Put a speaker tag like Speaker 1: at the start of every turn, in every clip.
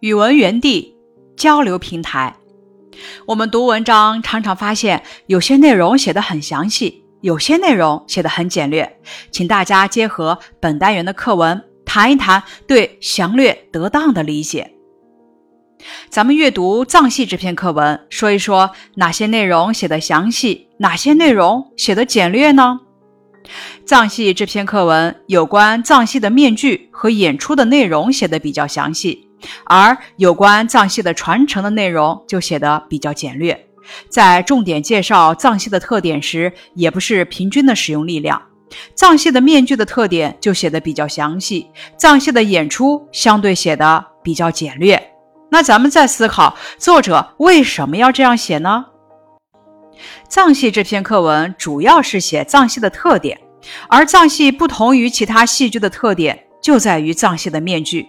Speaker 1: 语文园地交流平台。我们读文章常常发现，有些内容写得很详细，有些内容写得很简略。请大家结合本单元的课文，谈一谈对详略得当的理解。咱们阅读藏戏这篇课文，说一说哪些内容写得详细，哪些内容写得简略呢？藏戏这篇课文有关藏戏的面具和演出的内容写得比较详细，而有关藏戏的传承的内容就写得比较简略。在重点介绍藏戏的特点时，也不是平均的使用力量。藏戏的面具的特点就写得比较详细，藏戏的演出相对写得比较简略。那咱们再思考，作者为什么要这样写呢？藏戏这篇课文主要是写藏戏的特点，而藏戏不同于其他戏剧的特点就在于藏戏的面具。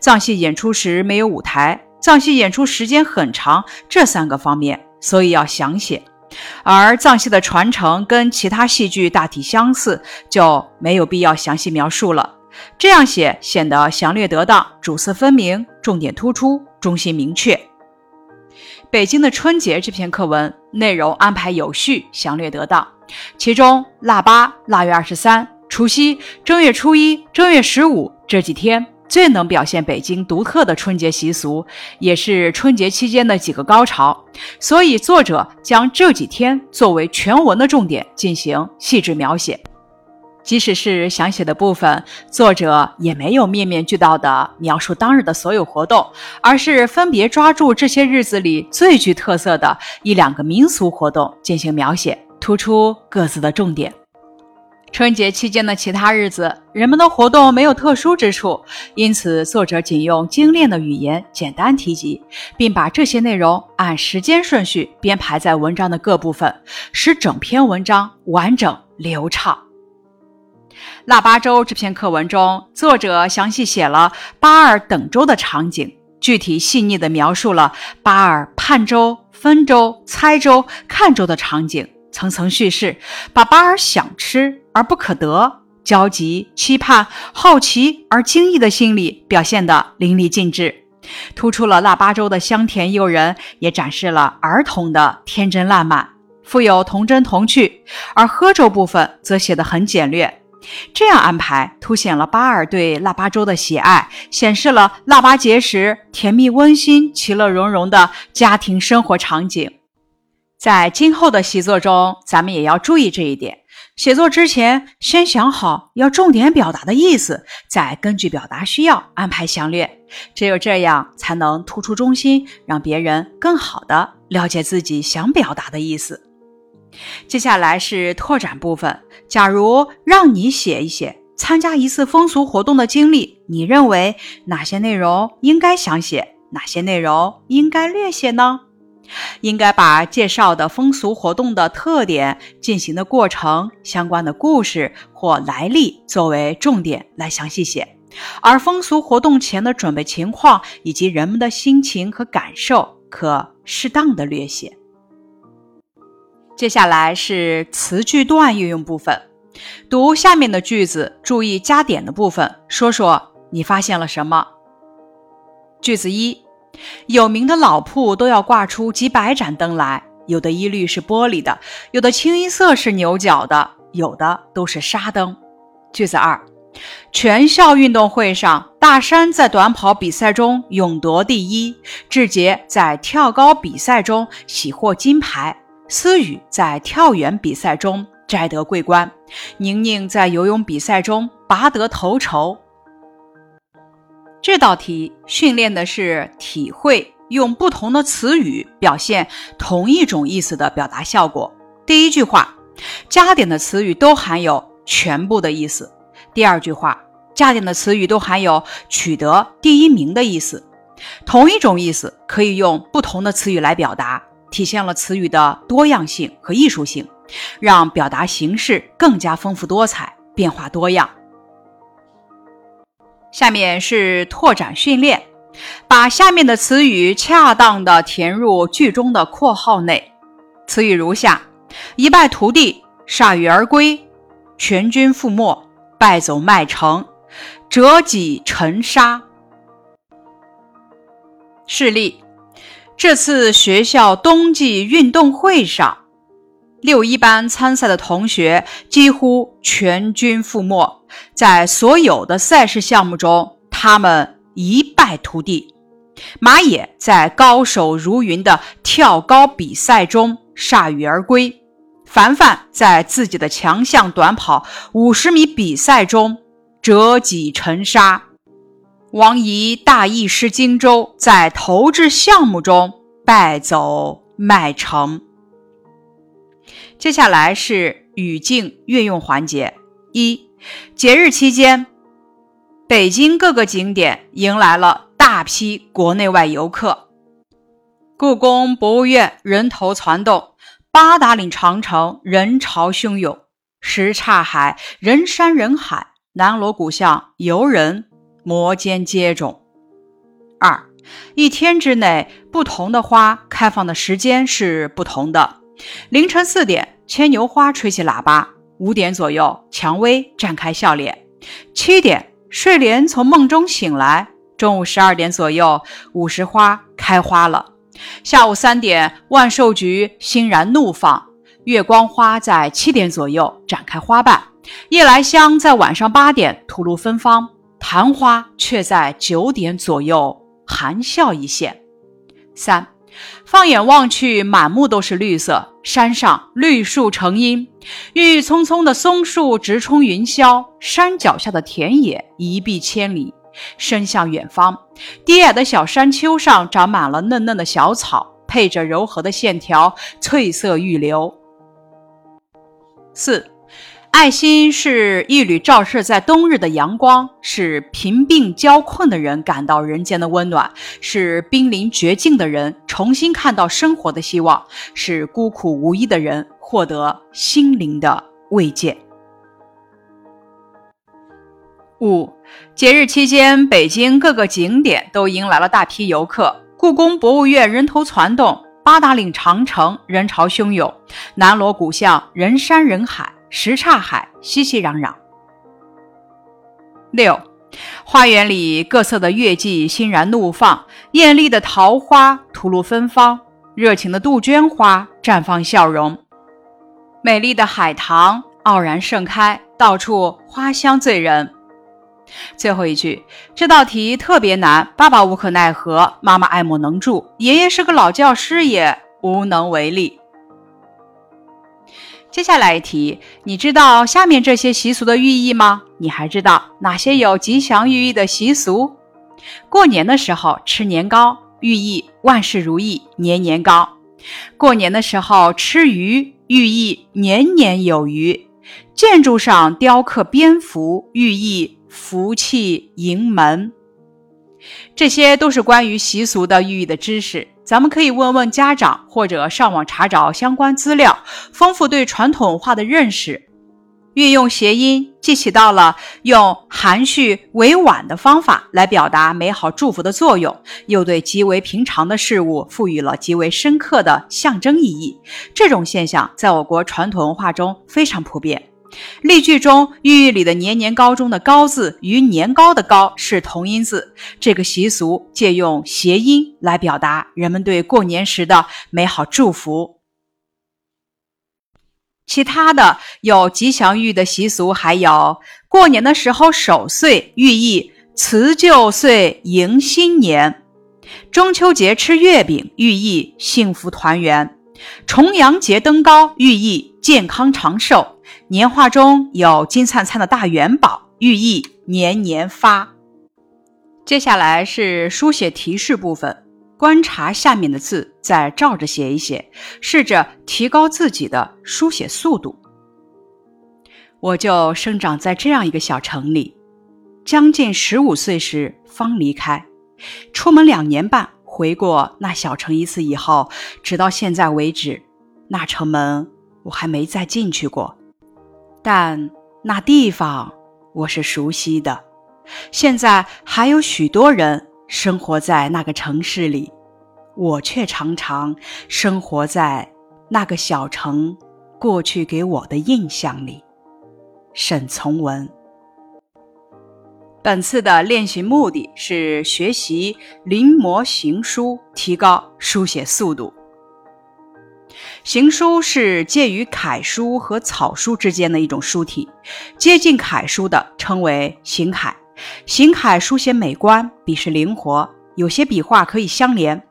Speaker 1: 藏戏演出时没有舞台，藏戏演出时间很长，这三个方面，所以要详写。而藏戏的传承跟其他戏剧大体相似，就没有必要详细描述了。这样写显得详略得当，主次分明，重点突出，中心明确。北京的春节这篇课文内容安排有序、详略得当，其中腊八、腊月二十三、除夕、正月初一、正月十五这几天最能表现北京独特的春节习俗，也是春节期间的几个高潮，所以作者将这几天作为全文的重点进行细致描写。即使是详写的部分，作者也没有面面俱到地描述当日的所有活动，而是分别抓住这些日子里最具特色的一两个民俗活动进行描写，突出各自的重点。春节期间的其他日子，人们的活动没有特殊之处，因此作者仅用精炼的语言简单提及，并把这些内容按时间顺序编排在文章的各部分，使整篇文章完整流畅。腊八粥这篇课文中，作者详细写了八二等粥的场景，具体细腻地描述了八二盼粥、分粥、猜粥、看粥的场景，层层叙事，把巴尔想吃而不可得、焦急、期盼、好奇而惊异的心理表现得淋漓尽致，突出了腊八粥的香甜诱人，也展示了儿童的天真烂漫，富有童真童趣。而喝粥部分则写得很简略。这样安排，凸显了巴尔对腊八粥的喜爱，显示了腊八节时甜蜜温馨、其乐融融的家庭生活场景。在今后的习作中，咱们也要注意这一点。写作之前，先想好要重点表达的意思，再根据表达需要安排详略。只有这样，才能突出中心，让别人更好的了解自己想表达的意思。接下来是拓展部分。假如让你写一写参加一次风俗活动的经历，你认为哪些内容应该详写，哪些内容应该略写呢？应该把介绍的风俗活动的特点、进行的过程、相关的故事或来历作为重点来详细写，而风俗活动前的准备情况以及人们的心情和感受，可适当的略写。接下来是词句段运用部分，读下面的句子，注意加点的部分，说说你发现了什么。句子一：有名的老铺都要挂出几百盏灯来，有的一律是玻璃的，有的清一色是牛角的，有的都是纱灯。句子二：全校运动会上，大山在短跑比赛中勇夺第一，志杰在跳高比赛中喜获金牌。思雨在跳远比赛中摘得桂冠，宁宁在游泳比赛中拔得头筹。这道题训练的是体会用不同的词语表现同一种意思的表达效果。第一句话加点的词语都含有全部的意思；第二句话加点的词语都含有取得第一名的意思。同一种意思可以用不同的词语来表达。体现了词语的多样性和艺术性，让表达形式更加丰富多彩、变化多样。下面是拓展训练，把下面的词语恰当的填入句中的括号内。词语如下：一败涂地、铩羽而归、全军覆没、败走麦城、折戟沉沙。事例：这次学校冬季运动会上，六一班参赛的同学几乎全军覆没，在所有的赛事项目中，他们一败涂地。马野在高手如云的跳高比赛中铩羽而归，凡凡在自己的强项短跑五十米比赛中折戟沉沙。王怡大意失荆州，在投掷项目中败走麦城。接下来是语境运用环节：一、节日期间，北京各个景点迎来了大批国内外游客，故宫博物院人头攒动，八达岭长城人潮汹涌，什刹海人山人海，南锣鼓巷游人。摩肩接踵。二，一天之内，不同的花开放的时间是不同的。凌晨四点，牵牛花吹起喇叭；五点左右，蔷薇绽开笑脸；七点，睡莲从梦中醒来；中午十二点左右，五十花开花了；下午三点，万寿菊欣然怒放；月光花在七点左右展开花瓣；夜来香在晚上八点吐露芬芳。昙花却在九点左右含笑一现。三，放眼望去，满目都是绿色，山上绿树成荫，郁郁葱葱的松树直冲云霄，山脚下的田野一碧千里，伸向远方。低矮的小山丘上长满了嫩嫩的小草，配着柔和的线条，翠色欲流。四。爱心是一缕照射在冬日的阳光，使贫病交困的人感到人间的温暖，使濒临绝境的人重新看到生活的希望，使孤苦无依的人获得心灵的慰藉。五节日期间，北京各个景点都迎来了大批游客，故宫博物院人头攒动，八达岭长城人潮汹涌，南锣鼓巷人山人海。什刹海熙熙攘攘。六，花园里各色的月季欣然怒放，艳丽的桃花吐露芬芳，热情的杜鹃花绽放笑容，美丽的海棠傲然盛开，到处花香醉人。最后一句，这道题特别难，爸爸无可奈何，妈妈爱莫能助，爷爷是个老教师，也无能为力。接下来一题，你知道下面这些习俗的寓意吗？你还知道哪些有吉祥寓意的习俗？过年的时候吃年糕，寓意万事如意，年年高；过年的时候吃鱼，寓意年年有余；建筑上雕刻蝙蝠，寓意福气盈门。这些都是关于习俗的寓意的知识。咱们可以问问家长，或者上网查找相关资料，丰富对传统文化的认识。运用谐音，既起到了用含蓄委婉的方法来表达美好祝福的作用，又对极为平常的事物赋予了极为深刻的象征意义。这种现象在我国传统文化中非常普遍。例句中寓意里的“年年高”中的“高”字与年糕的“糕”是同音字。这个习俗借用谐音来表达人们对过年时的美好祝福。其他的有吉祥寓意的习俗还有：过年的时候守岁，寓意辞旧岁迎新年；中秋节吃月饼，寓意幸福团圆；重阳节登高，寓意健康长寿。年画中有金灿灿的大元宝，寓意年年发。接下来是书写提示部分，观察下面的字，再照着写一写，试着提高自己的书写速度。我就生长在这样一个小城里，将近十五岁时方离开，出门两年半，回过那小城一次以后，直到现在为止，那城门我还没再进去过。但那地方我是熟悉的，现在还有许多人生活在那个城市里，我却常常生活在那个小城过去给我的印象里。沈从文。本次的练习目的是学习临摹行书，提高书写速度。行书是介于楷书和草书之间的一种书体，接近楷书的称为行楷。行楷书写美观，笔势灵活，有些笔画可以相连。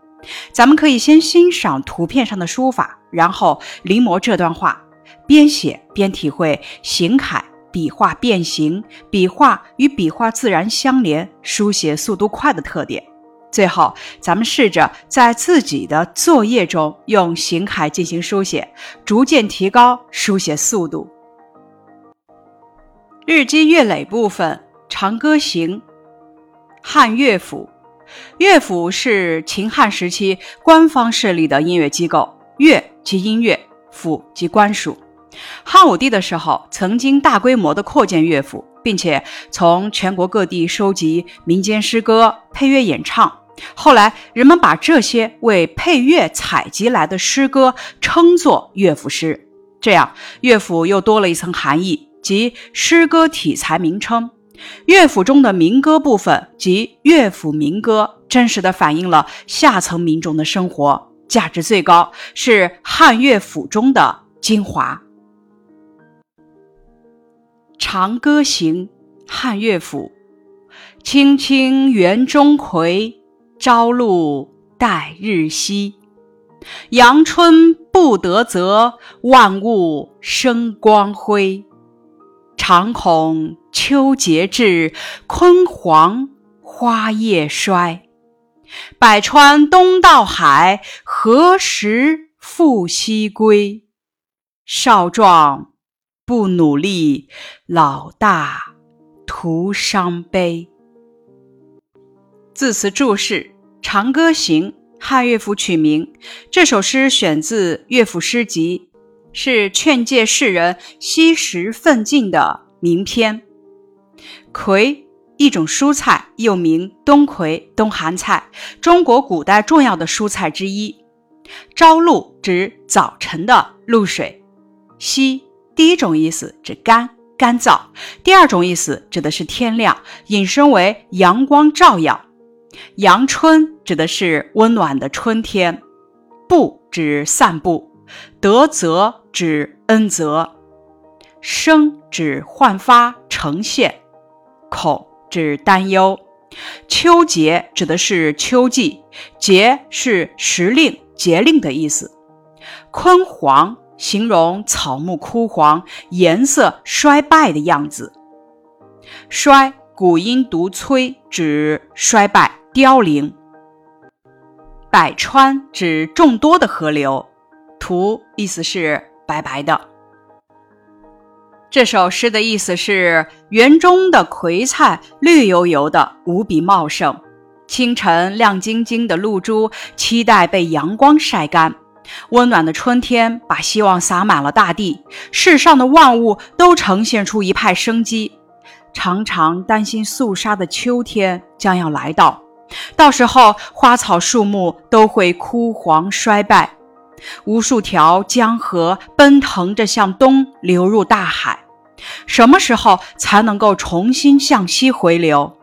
Speaker 1: 咱们可以先欣赏图片上的书法，然后临摹这段话，边写边体会行楷笔画变形、笔画与笔画自然相连、书写速度快的特点。最后，咱们试着在自己的作业中用行楷进行书写，逐渐提高书写速度。日积月累部分，《长歌行》，汉乐府。乐府是秦汉时期官方设立的音乐机构，乐即音乐，府即官署。汉武帝的时候，曾经大规模的扩建乐府，并且从全国各地收集民间诗歌，配乐演唱。后来，人们把这些为配乐采集来的诗歌称作乐府诗，这样乐府又多了一层含义，即诗歌体裁名称。乐府中的民歌部分及乐府民歌，真实的反映了下层民众的生活，价值最高，是汉乐府中的精华。《长歌行》汉乐府：青青园中葵，朝露待日晞。阳春布德泽，万物生光辉。常恐秋节至，焜黄花叶衰。百川东到海，何时复西归？少壮不努力，老大徒伤悲。字词注释：《长歌行》汉乐府曲名。这首诗选自乐府诗集。是劝诫世人惜时奋进的名篇。葵，一种蔬菜，又名冬葵、冬寒菜，中国古代重要的蔬菜之一。朝露指早晨的露水。夕，第一种意思指干、干燥；第二种意思指的是天亮，引申为阳光照耀。阳春指的是温暖的春天。步指散步。德泽指恩泽，生指焕发呈现，恐指担忧。秋节指的是秋季，节是时令、节令的意思。焜黄形容草木枯黄、颜色衰败的样子。衰，古音读摧，指衰败、凋零。百川指众多的河流。图意思是白白的。这首诗的意思是园中的葵菜绿油油的，无比茂盛。清晨亮晶晶的露珠期待被阳光晒干。温暖的春天把希望洒满了大地，世上的万物都呈现出一派生机。常常担心肃杀的秋天将要来到，到时候花草树木都会枯黄衰败。无数条江河奔腾着向东流入大海，什么时候才能够重新向西回流？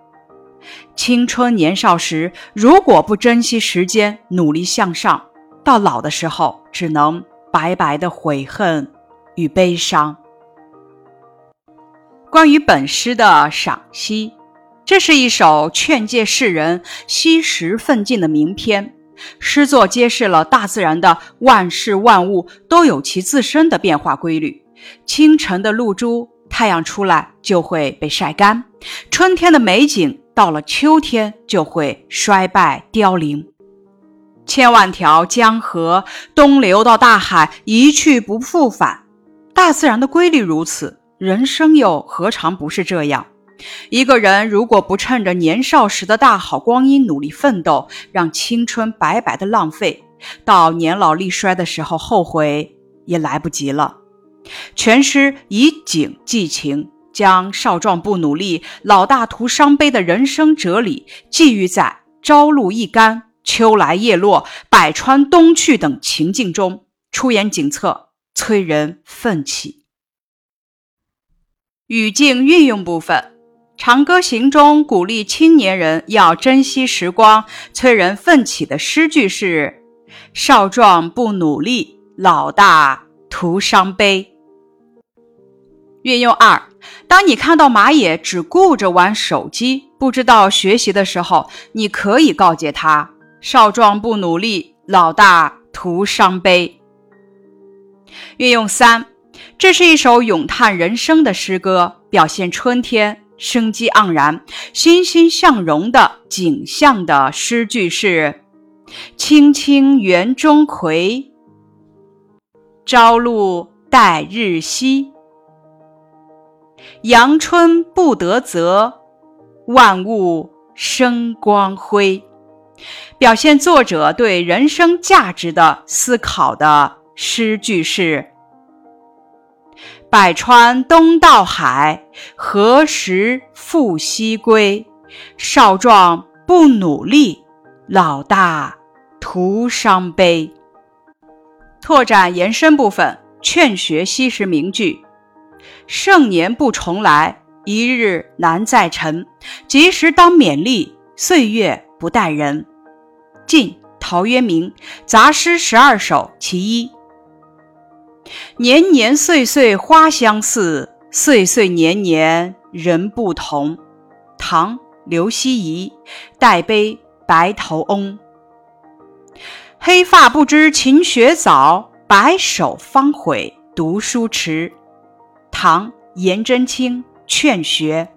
Speaker 1: 青春年少时，如果不珍惜时间，努力向上，到老的时候，只能白白的悔恨与悲伤。关于本诗的赏析，这是一首劝诫世人惜时奋进的名篇。诗作揭示了大自然的万事万物都有其自身的变化规律。清晨的露珠，太阳出来就会被晒干；春天的美景，到了秋天就会衰败凋零。千万条江河东流到大海，一去不复返。大自然的规律如此，人生又何尝不是这样？一个人如果不趁着年少时的大好光阴努力奋斗，让青春白白的浪费，到年老力衰的时候后悔也来不及了。全诗以景寄情，将少壮不努力、老大徒伤悲的人生哲理寄寓在朝露一干、秋来叶落、百川东去等情境中，出言景策，催人奋起。语境运用部分。长歌行》中鼓励青年人要珍惜时光、催人奋起的诗句是：“少壮不努力，老大徒伤悲。”运用二：当你看到马野只顾着玩手机，不知道学习的时候，你可以告诫他：“少壮不努力，老大徒伤悲。”运用三：这是一首咏叹人生的诗歌，表现春天。生机盎然、欣欣向荣的景象的诗句是：“青青园中葵，朝露待日晞。阳春布德泽，万物生光辉。”表现作者对人生价值的思考的诗句是。百川东到海，何时复西归？少壮不努力，老大徒伤悲。拓展延伸部分，劝学西时名句：盛年不重来，一日难再晨。及时当勉励，岁月不待人。晋陶渊明杂诗十二首其一。年年岁岁花相似，岁岁年年人不同。唐·刘希夷《代悲白头翁》。黑发不知勤学早，白首方悔读书迟。唐·颜真卿《劝学》。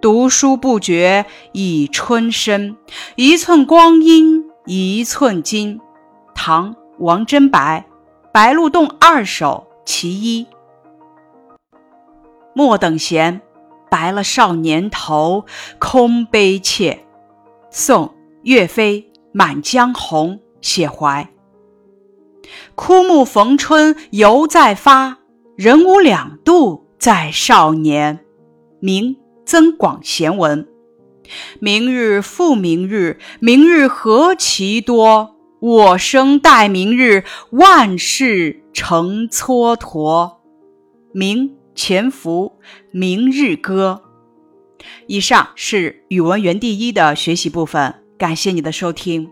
Speaker 1: 读书不觉已春深，一寸光阴一寸金。唐·王贞白。《白鹿洞二首·其一》：莫等闲，白了少年头，空悲切。宋·岳飞《满江红·写怀》：枯木逢春犹在发，人无两度在少年。明·增广贤文：明日复明日，明日何其多。我生待明日，万事成蹉跎。明潜伏《明日歌》。以上是语文园地一的学习部分，感谢你的收听。